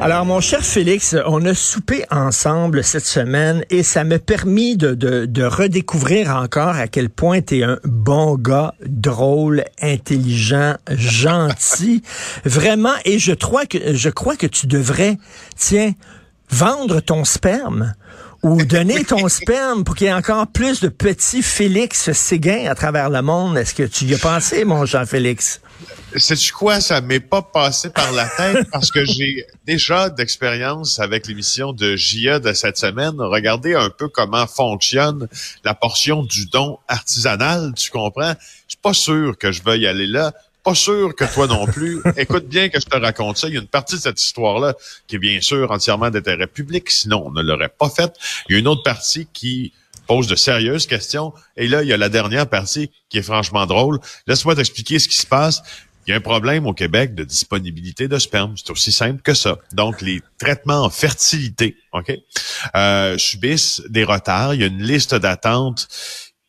Alors, mon cher Félix, on a soupé ensemble cette semaine et ça m'a permis de, de, de, redécouvrir encore à quel point tu es un bon gars, drôle, intelligent, gentil. Vraiment, et je crois que, je crois que tu devrais, tiens, vendre ton sperme ou donner ton sperme pour qu'il y ait encore plus de petits Félix Séguin à travers le monde. Est-ce que tu y as pensé, mon Jean-Félix? Sais-tu quoi? Ça m'est pas passé par la tête parce que j'ai déjà d'expérience avec l'émission de JA de cette semaine. Regardez un peu comment fonctionne la portion du don artisanal, tu comprends? Je suis pas sûr que je veuille aller là. Pas sûr que toi non plus. Écoute bien que je te raconte ça. Il y a une partie de cette histoire-là qui est bien sûr entièrement d'intérêt public, sinon on ne l'aurait pas faite. Il y a une autre partie qui pose de sérieuses questions. Et là, il y a la dernière partie qui est franchement drôle. Laisse-moi t'expliquer ce qui se passe. Il y a un problème au Québec de disponibilité de sperme. C'est aussi simple que ça. Donc, les traitements en fertilité, OK, euh, subissent des retards. Il y a une liste d'attente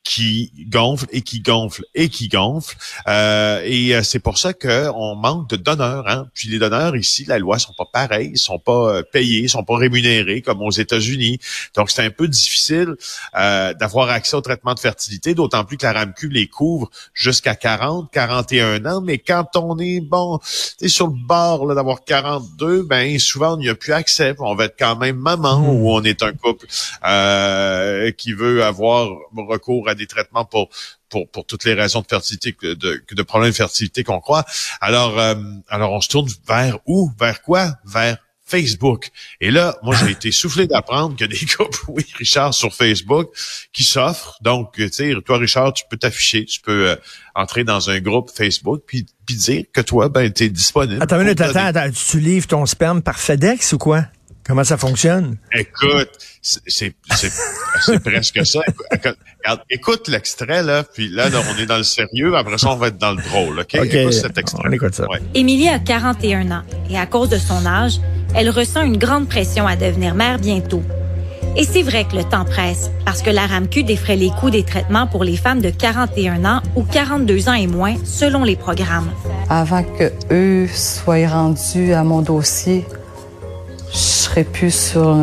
qui gonfle et qui gonfle et qui gonfle. Euh, et c'est pour ça qu'on manque de donneurs. Hein? Puis les donneurs ici, la loi sont pas pareils, ils sont pas payés, ils sont pas rémunérés comme aux États-Unis. Donc c'est un peu difficile euh, d'avoir accès au traitement de fertilité, d'autant plus que la RAMQ les couvre jusqu'à 40, 41 ans. Mais quand on est bon, t'es sur le bord d'avoir 42, ben souvent on n'y a plus accès. On va être quand même maman ou on est un couple euh, qui veut avoir recours à des traitements pour pour, pour toutes les raisons de fertilité que de, de problèmes de fertilité qu'on croit. Alors euh, alors on se tourne vers où? Vers quoi? Vers Facebook. Et là, moi, j'ai été soufflé d'apprendre qu'il y a des groupes, oui, Richard, sur Facebook, qui s'offrent. Donc, tu sais, toi, Richard, tu peux t'afficher, tu peux euh, entrer dans un groupe Facebook, puis, puis dire que toi, ben, tu es disponible. Attends une minute, attends, attends, tu livres ton sperme par FedEx ou quoi? Comment ça fonctionne? Écoute, c'est presque ça. Écoute, écoute l'extrait, là, puis là, là, on est dans le sérieux, après ça, on va être dans le drôle, OK? OK, écoute cet extrait. on écoute ça. Ouais. Émilie a 41 ans et à cause de son âge, elle ressent une grande pression à devenir mère bientôt. Et c'est vrai que le temps presse, parce que la RAMQ défrait les coûts des traitements pour les femmes de 41 ans ou 42 ans et moins, selon les programmes. Avant que eux soient rendus à mon dossier, serais plus sur.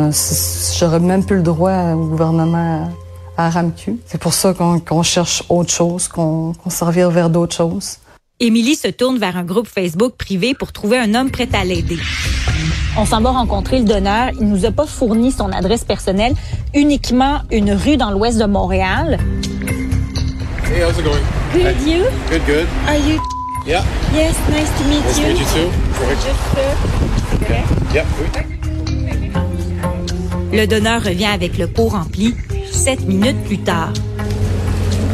J'aurais même plus le droit au gouvernement à RAMQ. C'est pour ça qu'on cherche autre chose, qu'on revient vers d'autres choses. Émilie se tourne vers un groupe Facebook privé pour trouver un homme prêt à l'aider. On s'en va rencontrer le donneur. Il nous a pas fourni son adresse personnelle, uniquement une rue dans l'ouest de Montréal. Hey, how's it going? Good, you? Good, good. Are you? Yeah. Yes, nice to meet Nice to you. meet you too. Correct. Yep. oui. Le donneur revient avec le pot rempli sept minutes plus tard.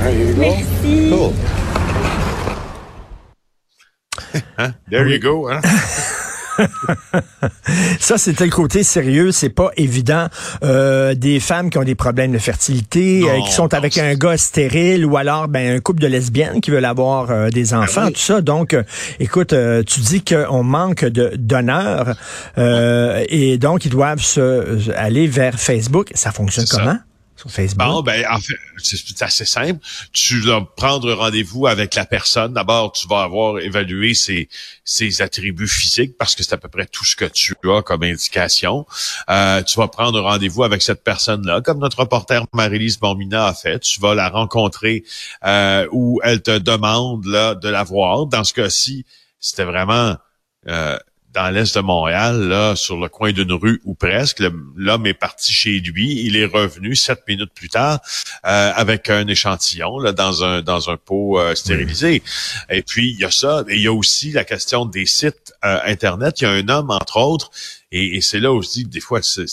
Go. Merci. Cool. Hein? There you go. Hein? Ça, c'était le côté sérieux. C'est pas évident. Euh, des femmes qui ont des problèmes de fertilité, Non, euh, qui sont avec un gars stérile ou alors ben, un couple de lesbiennes qui veulent avoir euh, des enfants, oui. tout ça. Donc, euh, écoute, euh, tu dis qu'on manque de donneurs euh, et donc ils doivent se, aller vers Facebook. Ça fonctionne ça. Bon, ben, en fait, c'est assez simple. Tu vas prendre rendez-vous avec la personne. D'abord, tu vas avoir évalué ses, ses attributs physiques parce que c'est à peu près tout ce que tu as comme indication. Euh, tu vas prendre rendez-vous avec cette personne-là, comme notre reporter Marie-Lise Bombina a fait. Tu vas la rencontrer euh, où elle te demande là, de la voir. Dans ce cas-ci, c'était vraiment euh, dans l'est de Montréal, là, sur le coin d'une rue ou presque. L'homme est parti chez lui. Il est revenu sept minutes plus tard euh, avec un échantillon là, dans un dans un pot euh, stérilisé. Et puis il y a ça. Et il y a aussi la question des sites euh, internet. Il y a un homme entre autres, et, et c'est là aussi des fois c'est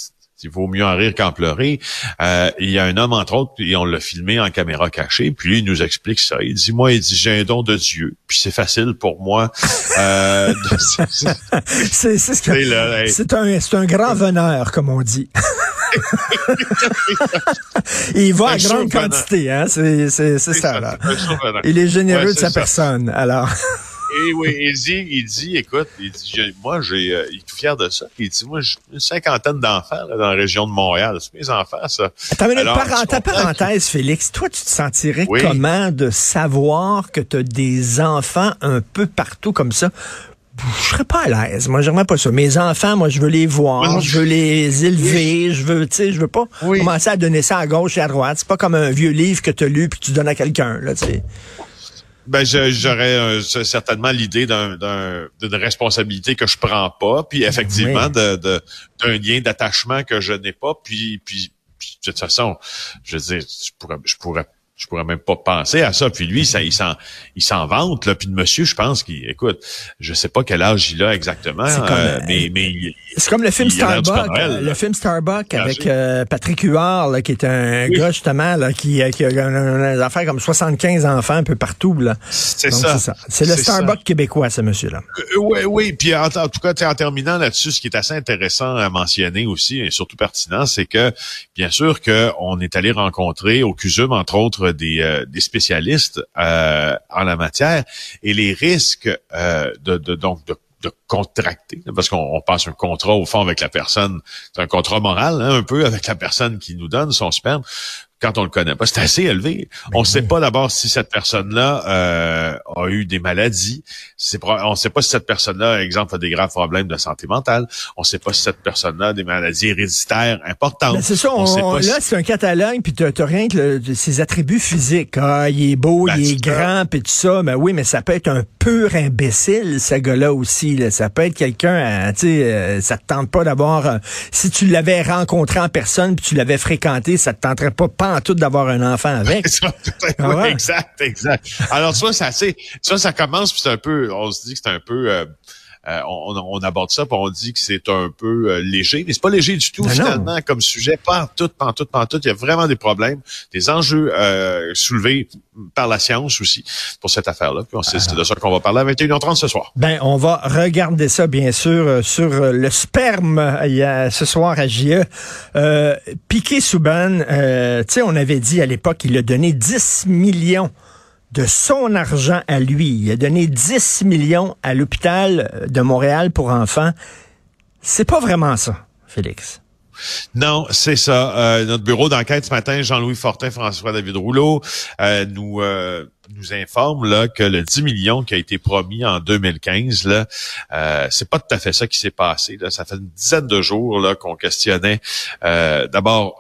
il vaut mieux en rire qu'en pleurer. Euh, il y a un homme, entre autres, et on l'a filmé en caméra cachée, puis lui, il nous explique ça. Il dit, moi, il dit, j'ai un don de Dieu, puis c'est facile pour moi. Euh, c'est c'est un, un grand veneur, comme on dit. il va à grande quantité, hein? C'est ça, là. Il est généreux de sa personne, alors. Et oui, il dit, il dit, écoute, il dit, moi, j'ai, euh, il est tout fier de ça. Il dit, moi, j'ai une cinquantaine d'enfants dans la région de Montréal. C'est mes enfants, ça. Attends, mais ta parenthèse, Félix, toi, tu te sentirais comment de savoir que tu as des enfants un peu partout comme ça? je serais pas à l'aise. Moi, j'aimerais pas ça. Mes enfants, moi, je veux les voir, je veux les élever, je veux, tu sais, je veux pas commencer à donner ça à gauche et à droite. C'est pas comme un vieux livre que tu as lu puis que tu donnes à quelqu'un, là, tu sais. Ben, j'aurais euh, certainement l'idée d'une responsabilité que je prends pas, puis effectivement de d'un lien d'attachement que je n'ai pas, puis, puis, puis de toute façon, je veux dire, je pourrais, je pourrais je pourrais même pas penser à ça. Puis lui, ça, il s'en, il s'en vante. Là. Puis le monsieur, je pense qu'il, écoute, je sais pas quel âge il a exactement, euh, mais, mais c'est comme le film Starbuck, le film Starbuck avec euh, Patrick Huard, là, qui est un gars justement là, qui, qui a une affaire comme 75 enfants un peu partout. Là. C'est ça. C'est le Starbuck québécois, ce monsieur-là. Euh, oui, oui. Puis en, tout cas, en terminant là-dessus, ce qui est assez intéressant à mentionner aussi, et surtout pertinent, c'est que bien sûr qu'on est allé rencontrer au CUSUM, entre autres, des, euh, des spécialistes euh, en la matière. Et les risques euh, de, de, donc de de contracter, parce qu'on passe un contrat au fond avec la personne, c'est un contrat moral, hein, un peu avec la personne qui nous donne son sperme quand on le connaît pas. C'est assez élevé. on ne sait pas d'abord si cette personne-là euh, a eu des maladies. on ne sait pas si cette personne-là, exemple, a des graves problèmes de santé mentale. On ne sait pas si cette personne-là a des maladies héréditaires importantes. Ben, c'est ça. là, c'est un catalogue, puis tu n'as rien que ses attributs physiques. Ah, il est beau, ben, il est grand, puis tout ça. Mais ben oui, mais ça peut être un pur imbécile, ce gars-là aussi. Ça peut être quelqu'un, tu sais, euh, ça te tente pas d'avoir... Euh, si tu l'avais rencontré en personne, puis tu l'avais fréquenté, ça te tenterait pas en tout d'avoir un enfant avec. Ah exact, exact. Alors ça, ça, ça, ça commence, puis c'est un peu, on se dit que c'est un peu euh, euh, on, aborde ça, puis on dit que c'est un peu euh, léger, mais c'est pas léger du tout ben finalement comme sujet. Pas en tout, pas en tout, pas en tout. Il y a vraiment des problèmes, des enjeux euh, soulevés par la science aussi pour cette affaire-là. Puis c'est de ça qu'on va parler à 21h30 ce soir. Ben, on va regarder ça bien sûr sur le sperme il y a, ce soir à JE. Piqué Souban, tu sais, on avait dit à l'époque qu'il a donné 10 millions de son argent à lui. Il a donné 10 millions à l'hôpital de Montréal pour enfants. C'est pas vraiment ça, Félix. Non, c'est ça. Euh, notre bureau d'enquête ce matin, Jean-Louis Fortin, François-David Rouleau, euh, nous euh, nous informe là que le 10 millions qui a été promis en 2015 là, euh, c'est pas tout à fait ça qui s'est passé. Là. Ça fait une dizaine de jours là qu'on questionnait d'abord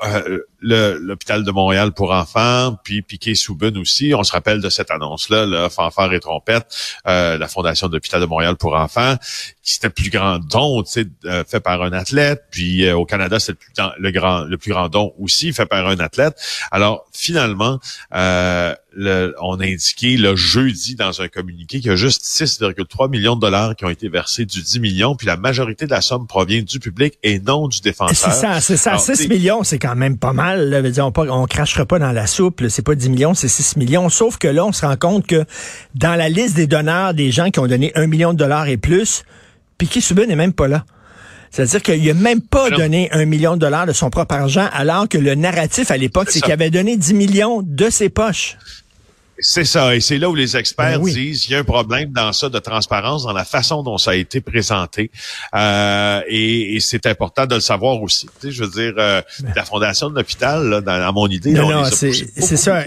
l'hôpital de Montréal pour enfants, puis Piquet Souben aussi. On se rappelle de cette annonce-là, là, Fanfare et Trompette, la Fondation de l'hôpital de Montréal pour enfants, qui c'était le plus grand don, sais, fait par un athlète. Puis au Canada, c'est le plus grand, le plus grand don aussi fait par un athlète. Alors finalement, euh, on a indiqué le jeudi dans un communiqué qu'il y a juste 6,3 millions de dollars qui ont été versés du 10 millions, puis la majorité de la somme provient du public et non du défenseur. C'est ça, c'est ça. 6 millions, c'est quand même pas mal. Là. on, on crachera pas dans la soupe. C'est pas 10 millions, c'est 6 millions. Sauf que là, on se rend compte que dans la liste des donneurs, des gens qui ont donné 1 million de dollars et plus, Piquet Subban n'est même pas là. C'est-à-dire qu'il n'a même pas donné un million de dollars de son propre argent, alors que le narratif à l'époque, c'est qu'il avait donné 10 millions de ses poches. C'est ça, et c'est là où les experts Ben oui. disent qu'il y a un problème dans ça de transparence, dans la façon dont ça a été présenté, euh, et, et c'est important de le savoir aussi. Tu sais, je veux dire, euh, la fondation de l'hôpital, là, dans, dans mon idée, là, Ben. Non, on non, c'est c'est ça.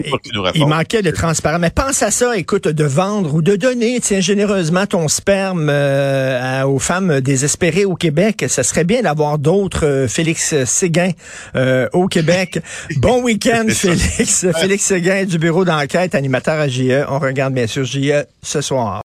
Il manquait de transparence. Mais pense à ça, écoute, de vendre ou de donner, tiens, généreusement ton sperme euh, à- aux femmes désespérées au Québec. Ça serait bien d'avoir d'autres euh, Félix Séguin euh, au Québec. bon week-end. Félix. Félix Séguin du bureau d'enquête, à JE. On regarde bien sûr JE ce soir.